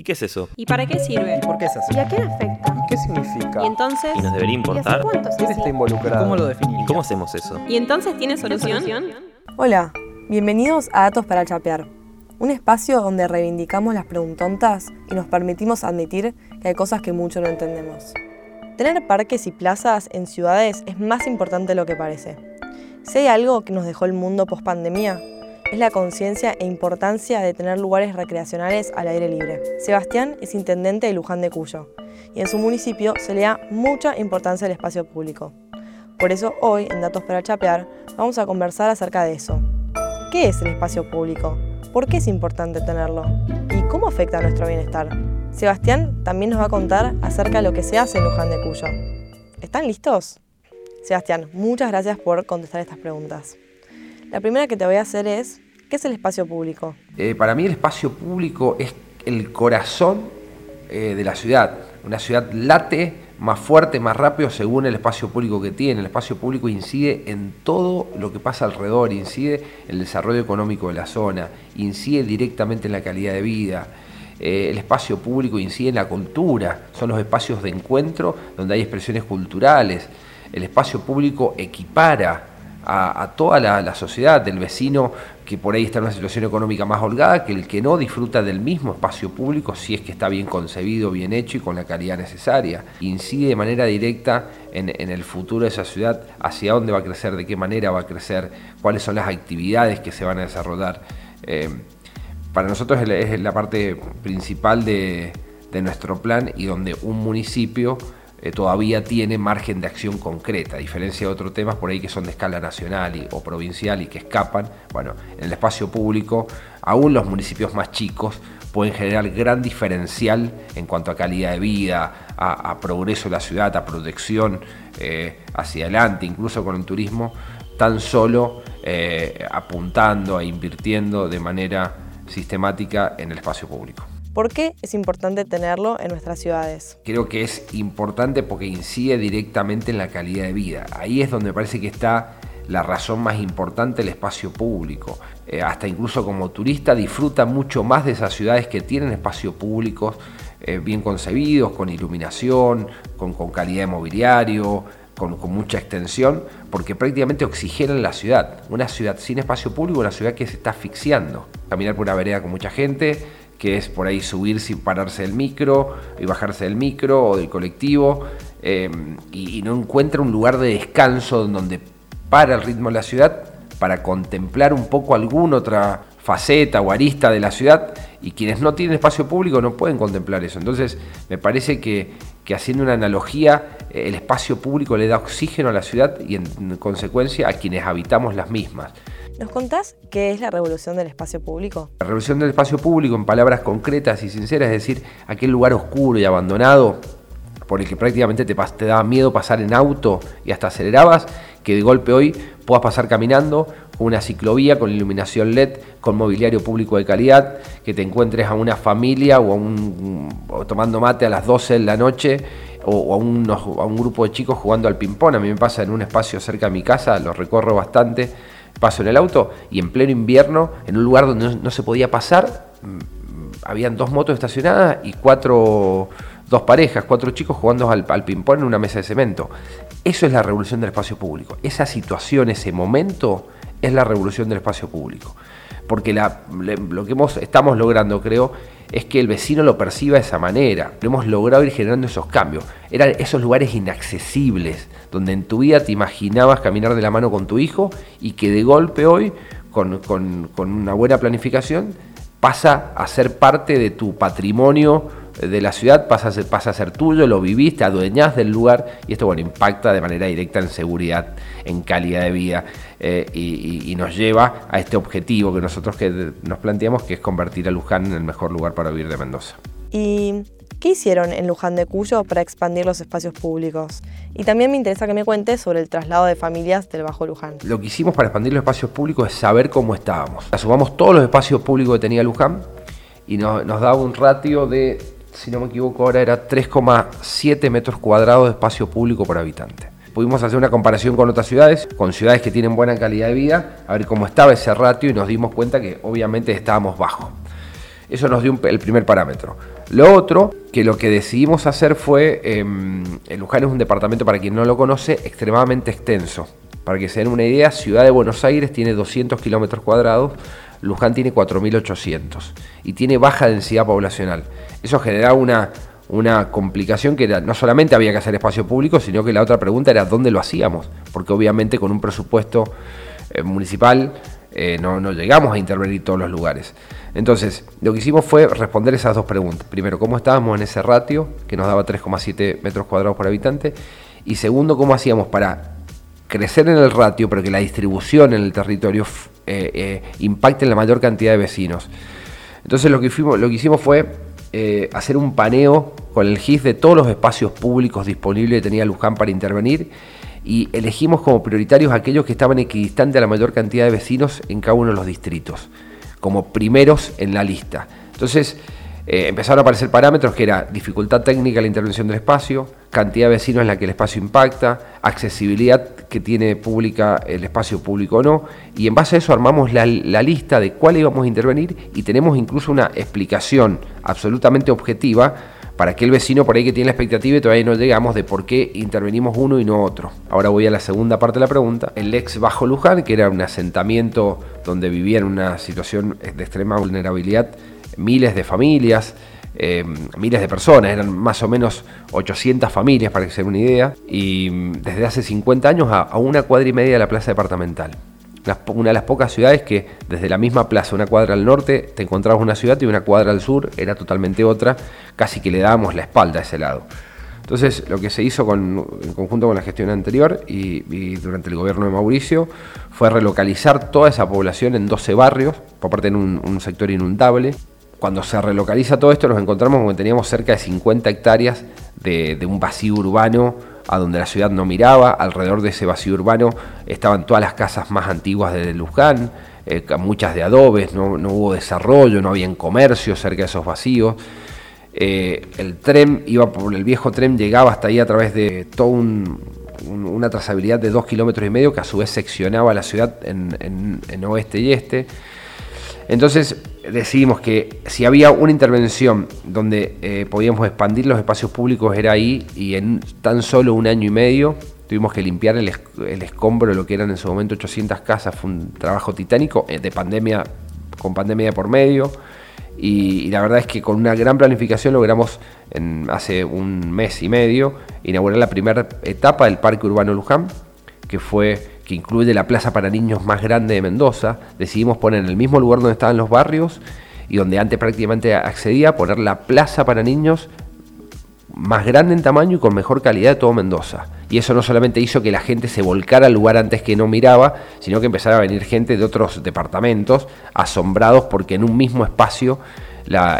¿Y qué es eso? ¿Y para qué sirve? ¿Y por qué es así? ¿Y a quién afecta? ¿Qué significa? Y entonces, ¿Y nos debería ¿y hace importar? cuánto es ¿Quién así? está involucrado? ¿Cómo lo ¿Y definiría? cómo hacemos eso? ¿Y entonces tiene solución? Hola, bienvenidos a Datos para Chapear, un espacio donde reivindicamos las preguntontas y nos permitimos admitir que hay cosas que mucho no entendemos. Tener parques y plazas en ciudades es más importante de lo que parece. Si hay algo que nos dejó el mundo post pandemia, es la conciencia e importancia de tener lugares recreacionales al aire libre. Sebastián es intendente de Luján de Cuyo y en su municipio se le da mucha importancia al espacio público. Por eso hoy, en Datos para Chapear, vamos a conversar acerca de eso. ¿Qué es el espacio público? ¿Por qué es importante tenerlo? ¿Y cómo afecta a nuestro bienestar? Sebastián también nos va a contar acerca de lo que se hace en Luján de Cuyo. ¿Están listos? Sebastián, muchas gracias por contestar estas preguntas. La primera que te voy a hacer es, ¿qué es el espacio público? Eh, para mí el espacio público es el corazón eh, de la ciudad. Una ciudad late más fuerte, más rápido según el espacio público que tiene. El espacio público incide en todo lo que pasa alrededor, incide en el desarrollo económico de la zona, incide directamente en la calidad de vida. Eh, el espacio público incide en la cultura, son los espacios de encuentro donde hay expresiones culturales. El espacio público equipara a, toda la, la sociedad, del vecino que por ahí está en una situación económica más holgada, que el que no disfruta del mismo espacio público si es que está bien concebido, bien hecho y con la calidad necesaria. Incide de manera directa en, el futuro de esa ciudad, hacia dónde va a crecer, de qué manera va a crecer, cuáles son las actividades que se van a desarrollar. Eh, para nosotros es la, parte principal de nuestro plan y donde un municipio eh, todavía tiene margen de acción concreta, a diferencia de otros temas por ahí que son de escala nacional y- o provincial y que escapan. Bueno, en el espacio público, aún los municipios más chicos pueden generar gran diferencial en cuanto a calidad de vida, a, progreso de la ciudad, a protección eh, hacia adelante, incluso con el turismo, tan solo eh, apuntando e invirtiendo de manera sistemática en el espacio público. ¿Por qué es importante tenerlo en nuestras ciudades? Creo que es importante porque incide directamente en la calidad de vida. Ahí es donde parece que está la razón más importante del espacio público. Eh, hasta incluso como turista disfruta mucho más de esas ciudades que tienen espacios públicos eh, bien concebidos, con iluminación, con, con calidad de mobiliario, con, con mucha extensión, porque prácticamente oxigenan la ciudad. Una ciudad sin espacio público, una ciudad que se está asfixiando. Caminar por una vereda con mucha gente, que es por ahí subir sin pararse del micro y bajarse del micro o del colectivo, eh, y, y no encuentra un lugar de descanso donde para el ritmo de la ciudad para contemplar un poco alguna otra faceta o arista de la ciudad y quienes no tienen espacio público no pueden contemplar eso. Entonces me parece que, que haciendo una analogía, eh, el espacio público le da oxígeno a la ciudad y en consecuencia a quienes habitamos las mismas. ¿Nos contás qué es la revolución del espacio público? La revolución del espacio público, en palabras concretas y sinceras, es decir, aquel lugar oscuro y abandonado por el que prácticamente te, te daba miedo pasar en auto y hasta acelerabas, que de golpe hoy puedas pasar caminando una ciclovía, con iluminación LED, con mobiliario público de calidad, que te encuentres a una familia o, a un, tomando mate a las 12 de la noche o, a, un grupo de chicos jugando al ping-pong. A mí me pasa en un espacio cerca de mi casa, lo recorro bastante, paso en el auto y en pleno invierno, en un lugar donde no, se podía pasar, mm, habían dos motos estacionadas y cuatro, dos parejas, cuatro chicos jugando al, al ping-pong en una mesa de cemento. Eso es la revolución del espacio público. Esa situación, ese momento, es la revolución del espacio público. Porque lo que hemos, estamos logrando, creo, es que el vecino lo perciba de esa manera. Hemos logrado ir generando esos cambios. Eran esos lugares inaccesibles, donde en tu vida te imaginabas caminar de la mano con tu hijo y que de golpe hoy, con, con- una buena planificación, pasa a ser parte de tu patrimonio de la ciudad, pasa a ser, tuyo, lo vivís, te adueñás del lugar y esto bueno, impacta de manera directa en seguridad, en calidad de vida eh, y, nos lleva a este objetivo que nosotros que nos planteamos, que es convertir a Luján en el mejor lugar para vivir de Mendoza. ¿Y qué hicieron en Luján de Cuyo para expandir los espacios públicos? Y también me interesa que me cuentes sobre el traslado de familias del Bajo Luján. Lo que hicimos para expandir los espacios públicos es saber cómo estábamos. Sumamos todos los espacios públicos que tenía Luján y nos, nos daba un ratio de, si no me equivoco ahora, era 3,7 metros cuadrados de espacio público por habitante. Pudimos hacer una comparación con otras ciudades, con ciudades que tienen buena calidad de vida, a ver cómo estaba ese ratio y nos dimos cuenta que obviamente estábamos bajo. Eso nos dio el primer parámetro. Lo otro, que lo que decidimos hacer fue, em, Luján es un departamento, para quien no lo conoce, extremadamente extenso. Para que se den una idea, Ciudad de Buenos Aires tiene 200 kilómetros cuadrados, Luján tiene 4.800 y tiene baja densidad poblacional. Eso generaba una, una complicación que no solamente había que hacer espacio público, sino que la otra pregunta era dónde lo hacíamos, porque obviamente con un presupuesto eh, municipal eh, no, no, llegamos a intervenir todos los lugares. Entonces, lo que hicimos fue responder esas dos preguntas. Primero, cómo estábamos en ese ratio, que nos daba 3,7 metros cuadrados por habitante, y segundo, cómo hacíamos para crecer en el ratio, pero que la distribución en el territorio eh, impacte en la mayor cantidad de vecinos. Entonces, lo que, lo que hicimos fue hacer un paneo con el GIS de todos los espacios públicos disponibles que tenía Luján para intervenir y elegimos como prioritarios aquellos que estaban equidistantes a la mayor cantidad de vecinos en cada uno de los distritos, como primeros en la lista. Entonces eh, empezaron a aparecer parámetros que era dificultad técnica en la intervención del espacio, cantidad de vecinos en la que el espacio impacta, accesibilidad que tiene pública el espacio público o no, y en base a eso armamos la, la lista de cuál íbamos a intervenir y tenemos incluso una explicación absolutamente objetiva para aquel vecino por ahí que tiene la expectativa y todavía no llegamos de por qué intervenimos uno y no otro. Ahora voy a la segunda parte de la pregunta. El ex Bajo Luján, que era un asentamiento donde vivían una situación de extrema vulnerabilidad miles de familias, eh, miles de personas, eran más o menos 800 familias para que se den una idea, y desde hace 50 años a una cuadra y media de la plaza departamental una de las pocas ciudades que desde la misma plaza, una cuadra al norte, te encontrabas una ciudad y una cuadra al sur era totalmente otra, casi que le dábamos la espalda a ese lado. Entonces, lo que se hizo con, en conjunto con la gestión anterior y, durante el gobierno de Mauricio fue relocalizar toda esa población en 12 barrios, por parte de un, sector inundable. Cuando se relocaliza todo esto, nos encontramos con que teníamos cerca de 50 hectáreas de un vacío urbano a donde la ciudad no miraba. Alrededor de ese vacío urbano estaban todas las casas más antiguas de Luján, eh, muchas de adobes, no, hubo desarrollo, no había comercio cerca de esos vacíos. Eh, el tren iba por el viejo tren, llegaba hasta ahí a través de toda una trazabilidad de dos kilómetros y medio que a su vez seccionaba la ciudad en oeste y este. Entonces decidimos que si había una intervención donde eh, podíamos expandir los espacios públicos era ahí y en tan solo un año y medio tuvimos que limpiar el, escombro de lo que eran en su momento 800 casas, fue un trabajo titánico eh, de pandemia, con pandemia por medio. Y, y, la verdad es que con una gran planificación logramos en, hace un mes y medio inaugurar la primera etapa del Parque Urbano Luján, que fue que incluye la plaza para niños más grande de Mendoza, decidimos poner en el mismo lugar donde estaban los barrios y donde antes prácticamente accedía, poner la plaza para niños más grande en tamaño y con mejor calidad de todo Mendoza. Y eso no solamente hizo que la gente se volcara al lugar antes que no miraba, sino que empezara a venir gente de otros departamentos asombrados porque en un mismo espacio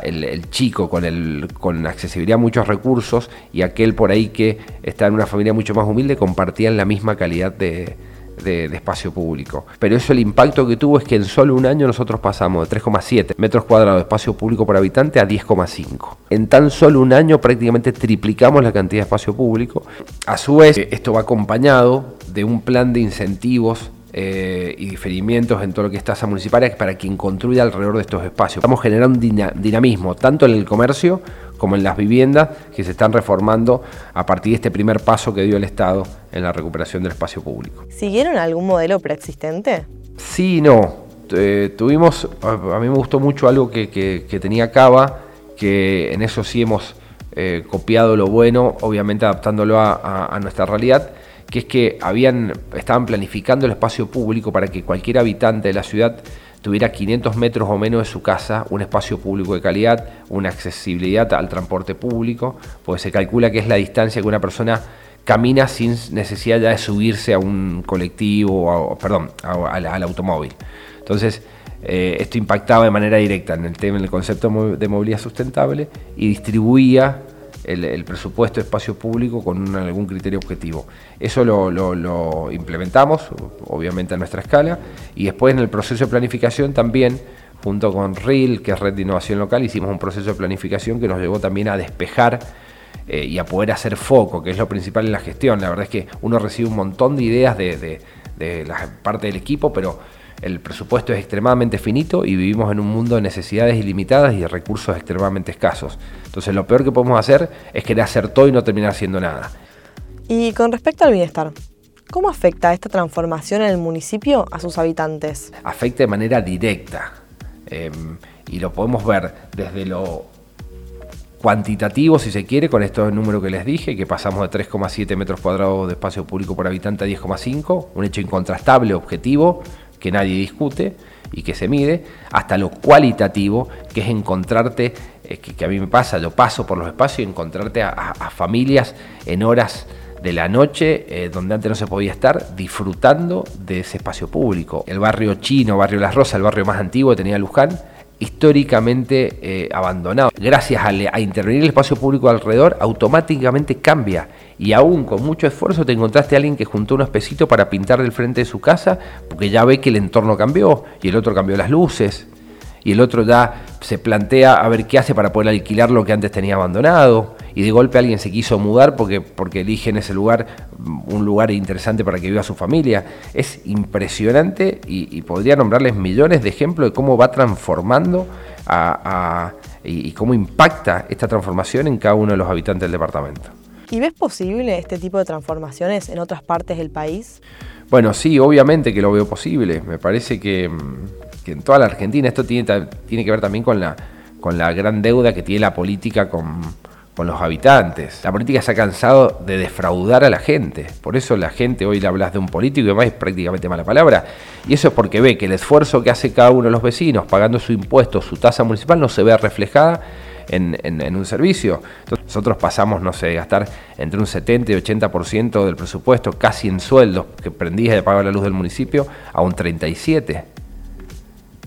el, chico con, el, con accesibilidad a muchos recursos y aquel por ahí que está en una familia mucho más humilde compartían la misma calidad de, de, espacio público. Pero eso el impacto que tuvo es que en solo un año nosotros pasamos de 3,7 metros cuadrados de espacio público por habitante a 10,5. En tan solo un año prácticamente triplicamos la cantidad de espacio público. A su vez, esto va acompañado de un plan de incentivos eh, y diferimientos en todo lo que es tasa municipal para quien construya alrededor de estos espacios. Estamos generando un dinamismo tanto en el comercio como en las viviendas que se están reformando a partir de este primer paso que dio el Estado en la recuperación del espacio público. ¿Siguieron algún modelo preexistente? Sí no. Eh, tuvimos, a, mí me gustó mucho algo que, tenía Cava, que en eso sí hemos eh, copiado lo bueno, obviamente adaptándolo a nuestra realidad, que es que habían, estaban planificando el espacio público para que cualquier habitante de la ciudad tuviera 500 metros o menos de su casa, un espacio público de calidad, una accesibilidad al transporte público, pues se calcula que es la distancia que una persona camina sin necesidad ya de subirse a un colectivo, o, perdón, al automóvil. Entonces, eh, esto impactaba de manera directa en el tema, en el concepto de movilidad sustentable y distribuía el, presupuesto de espacio público con algún criterio objetivo. Eso lo, implementamos, obviamente a nuestra escala, y después en el proceso de planificación también, junto con RIL, que es Red de Innovación Local, hicimos un proceso de planificación que nos llevó también a despejar eh, y a poder hacer foco, que es lo principal en la gestión. La verdad es que uno recibe un montón de ideas de, de la parte del equipo, pero el presupuesto es extremadamente finito y vivimos en un mundo de necesidades ilimitadas y de recursos extremadamente escasos. Entonces lo peor que podemos hacer es querer hacer todo y no terminar haciendo nada. Y con respecto al bienestar, ¿cómo afecta esta transformación en el municipio a sus habitantes? Afecta de manera directa. Em, y lo podemos ver desde lo cuantitativo, si se quiere, con estos números que les dije, que pasamos de 3,7 metros cuadrados de espacio público por habitante a 10,5, un hecho incontrastable, objetivo, que nadie discute y que se mide, hasta lo cualitativo, que es encontrarte, eh, que, a mí me pasa, lo paso por los espacios, encontrarte a, familias en horas de la noche, eh, donde antes no se podía estar, disfrutando de ese espacio público. El barrio chino, barrio Las Rosas, el barrio más antiguo que tenía Luján, históricamente eh, abandonado. Gracias a, intervenir el espacio público alrededor, automáticamente cambia. Y aún con mucho esfuerzo te encontraste a alguien que juntó unos pesitos para pintar del frente de su casa, porque ya ve que el entorno cambió, y el otro cambió las luces, y el otro ya se plantea a ver qué hace para poder alquilar lo que antes tenía abandonado y de golpe alguien se quiso mudar porque, porque elige en ese lugar un lugar interesante para que viva su familia. Es impresionante y, podría nombrarles millones de ejemplos de cómo va transformando y, cómo impacta esta transformación en cada uno de los habitantes del departamento. ¿Y ves posible este tipo de transformaciones en otras partes del país? Bueno, sí, obviamente que lo veo posible. Me parece que, que en toda la Argentina esto tiene, tiene que ver también con la, con la gran deuda que tiene la política con, los habitantes. La política se ha cansado de defraudar a la gente. Por eso la gente hoy le hablas de un político y además es prácticamente mala palabra. Y eso es porque ve que el esfuerzo que hace cada uno de los vecinos pagando su impuesto, su tasa municipal, no se ve reflejada en, un servicio. Entonces, nosotros pasamos, no sé, de gastar entre un 70 y 80% del presupuesto casi en sueldos que prendías de pagar la luz del municipio a un 37%.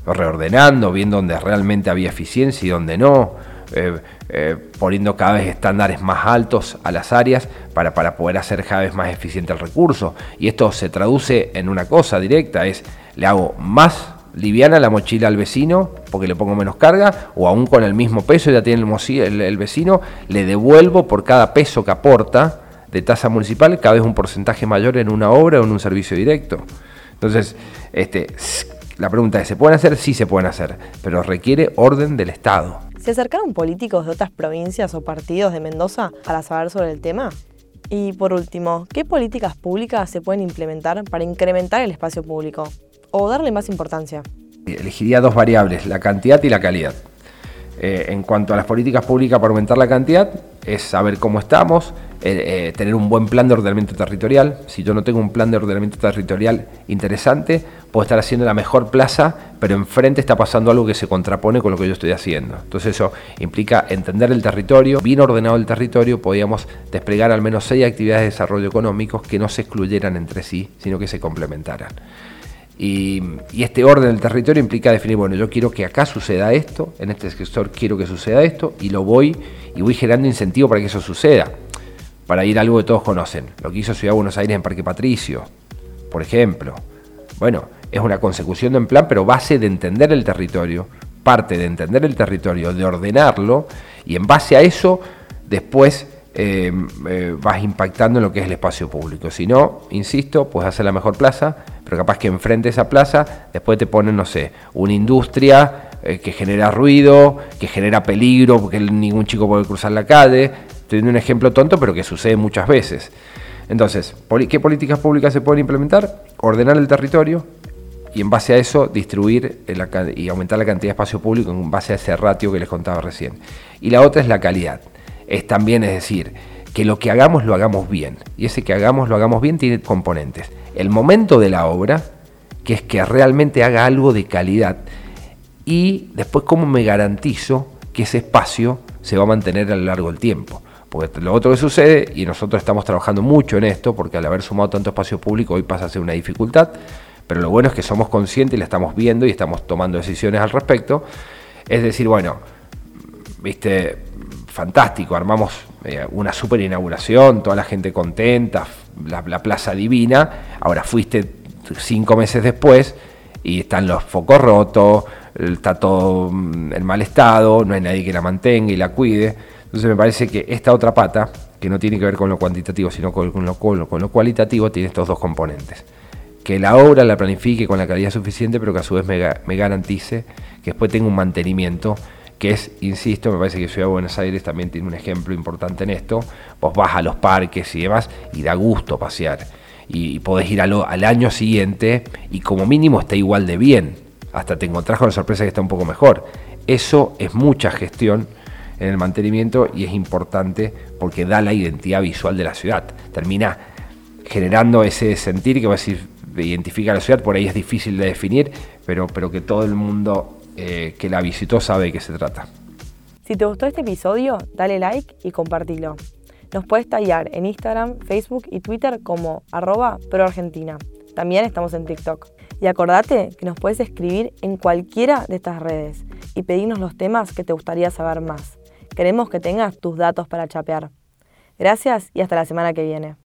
Reordenando, viendo dónde realmente había eficiencia y dónde no eh, eh, poniendo cada vez estándares más altos a las áreas para, para poder hacer cada vez más eficiente el recurso. Y esto se traduce en una cosa directa, es le hago más liviana la mochila al vecino porque le pongo menos carga o aún con el mismo peso ya tiene el, vecino, le devuelvo por cada peso que aporta de tasa municipal cada vez un porcentaje mayor en una obra o en un servicio directo. Entonces, este, la pregunta es, ¿se pueden hacer? Sí se pueden hacer, pero requiere orden del Estado. ¿Se acercaron políticos de otras provincias o partidos de Mendoza para saber sobre el tema? Y por último, ¿qué políticas públicas se pueden implementar para incrementar el espacio público o darle más importancia? Elegiría dos variables, la cantidad y la calidad. Eh, en cuanto a las políticas públicas para aumentar la cantidad, es saber cómo estamos, eh, eh, tener un buen plan de ordenamiento territorial. Si yo no tengo un plan de ordenamiento territorial interesante, puedo estar haciendo la mejor plaza, pero enfrente está pasando algo que se contrapone con lo que yo estoy haciendo. Entonces eso implica entender el territorio, bien ordenado el territorio, podíamos desplegar al menos seis actividades de desarrollo económicos que no se excluyeran entre sí, sino que se complementaran. Y, este orden del territorio implica definir, bueno, yo quiero que acá suceda esto, en este sector quiero que suceda esto, y lo voy y voy generando incentivo para que eso suceda. Para ir a algo que todos conocen, lo que hizo Ciudad de Buenos Aires en Parque Patricio, por ejemplo. Bueno, es una consecución de un plan, pero base de entender el territorio, parte de entender el territorio, de ordenarlo, y en base a eso, después eh, eh, vas impactando en lo que es el espacio público. Si no, insisto, puedes hacer la mejor plaza, pero capaz que enfrente esa plaza, después te ponen, no sé, una industria eh, que genera ruido, que genera peligro, porque ningún chico puede cruzar la calle. Estoy dando un ejemplo tonto, pero que sucede muchas veces. Entonces, ¿qué políticas públicas se pueden implementar? Ordenar el territorio y en base a eso distribuir y aumentar la cantidad de espacio público en base a ese ratio que les contaba recién. Y la otra es la calidad es también, es decir, que lo que hagamos lo hagamos bien. Y ese que hagamos lo hagamos bien tiene componentes. El momento de la obra, que es que realmente haga algo de calidad. Y después cómo me garantizo que ese espacio se va a mantener a lo largo del tiempo. Porque lo otro que sucede, y nosotros estamos trabajando mucho en esto, porque al haber sumado tanto espacio público hoy pasa a ser una dificultad, pero lo bueno es que somos conscientes y la estamos viendo y estamos tomando decisiones al respecto. Es decir, bueno, viste, fantástico, armamos eh, una super inauguración, toda la gente contenta, la, plaza divina, ahora fuiste cinco meses después y están los focos rotos, está todo mm, en mal estado, no hay nadie que la mantenga y la cuide. Entonces me parece que esta otra pata, que no tiene que ver con lo cuantitativo, sino con lo, con lo cualitativo, tiene estos dos componentes. Que la obra la planifique con la calidad suficiente, pero que a su vez me, garantice que después tenga un mantenimiento que es, insisto, me parece que Ciudad de Buenos Aires también tiene un ejemplo importante en esto. Vos vas a los parques y demás y da gusto pasear. Y, podés ir al, al año siguiente y como mínimo está igual de bien. Hasta te encontrás con la sorpresa que está un poco mejor. Eso es mucha gestión en el mantenimiento y es importante porque da la identidad visual de la ciudad. Termina generando ese sentir que va a decir, identifica la ciudad, por ahí es difícil de definir, pero, pero que todo el mundo eh, que la visitó sabe de qué se trata. Si te gustó este episodio, dale like y compartilo. Nos puedes tallar en Instagram, Facebook y Twitter como arroba proargentina. También estamos en TikTok. Y acordate que nos puedes escribir en cualquiera de estas redes y pedirnos los temas que te gustaría saber más. Queremos que tengas tus datos para chapear. Gracias y hasta la semana que viene.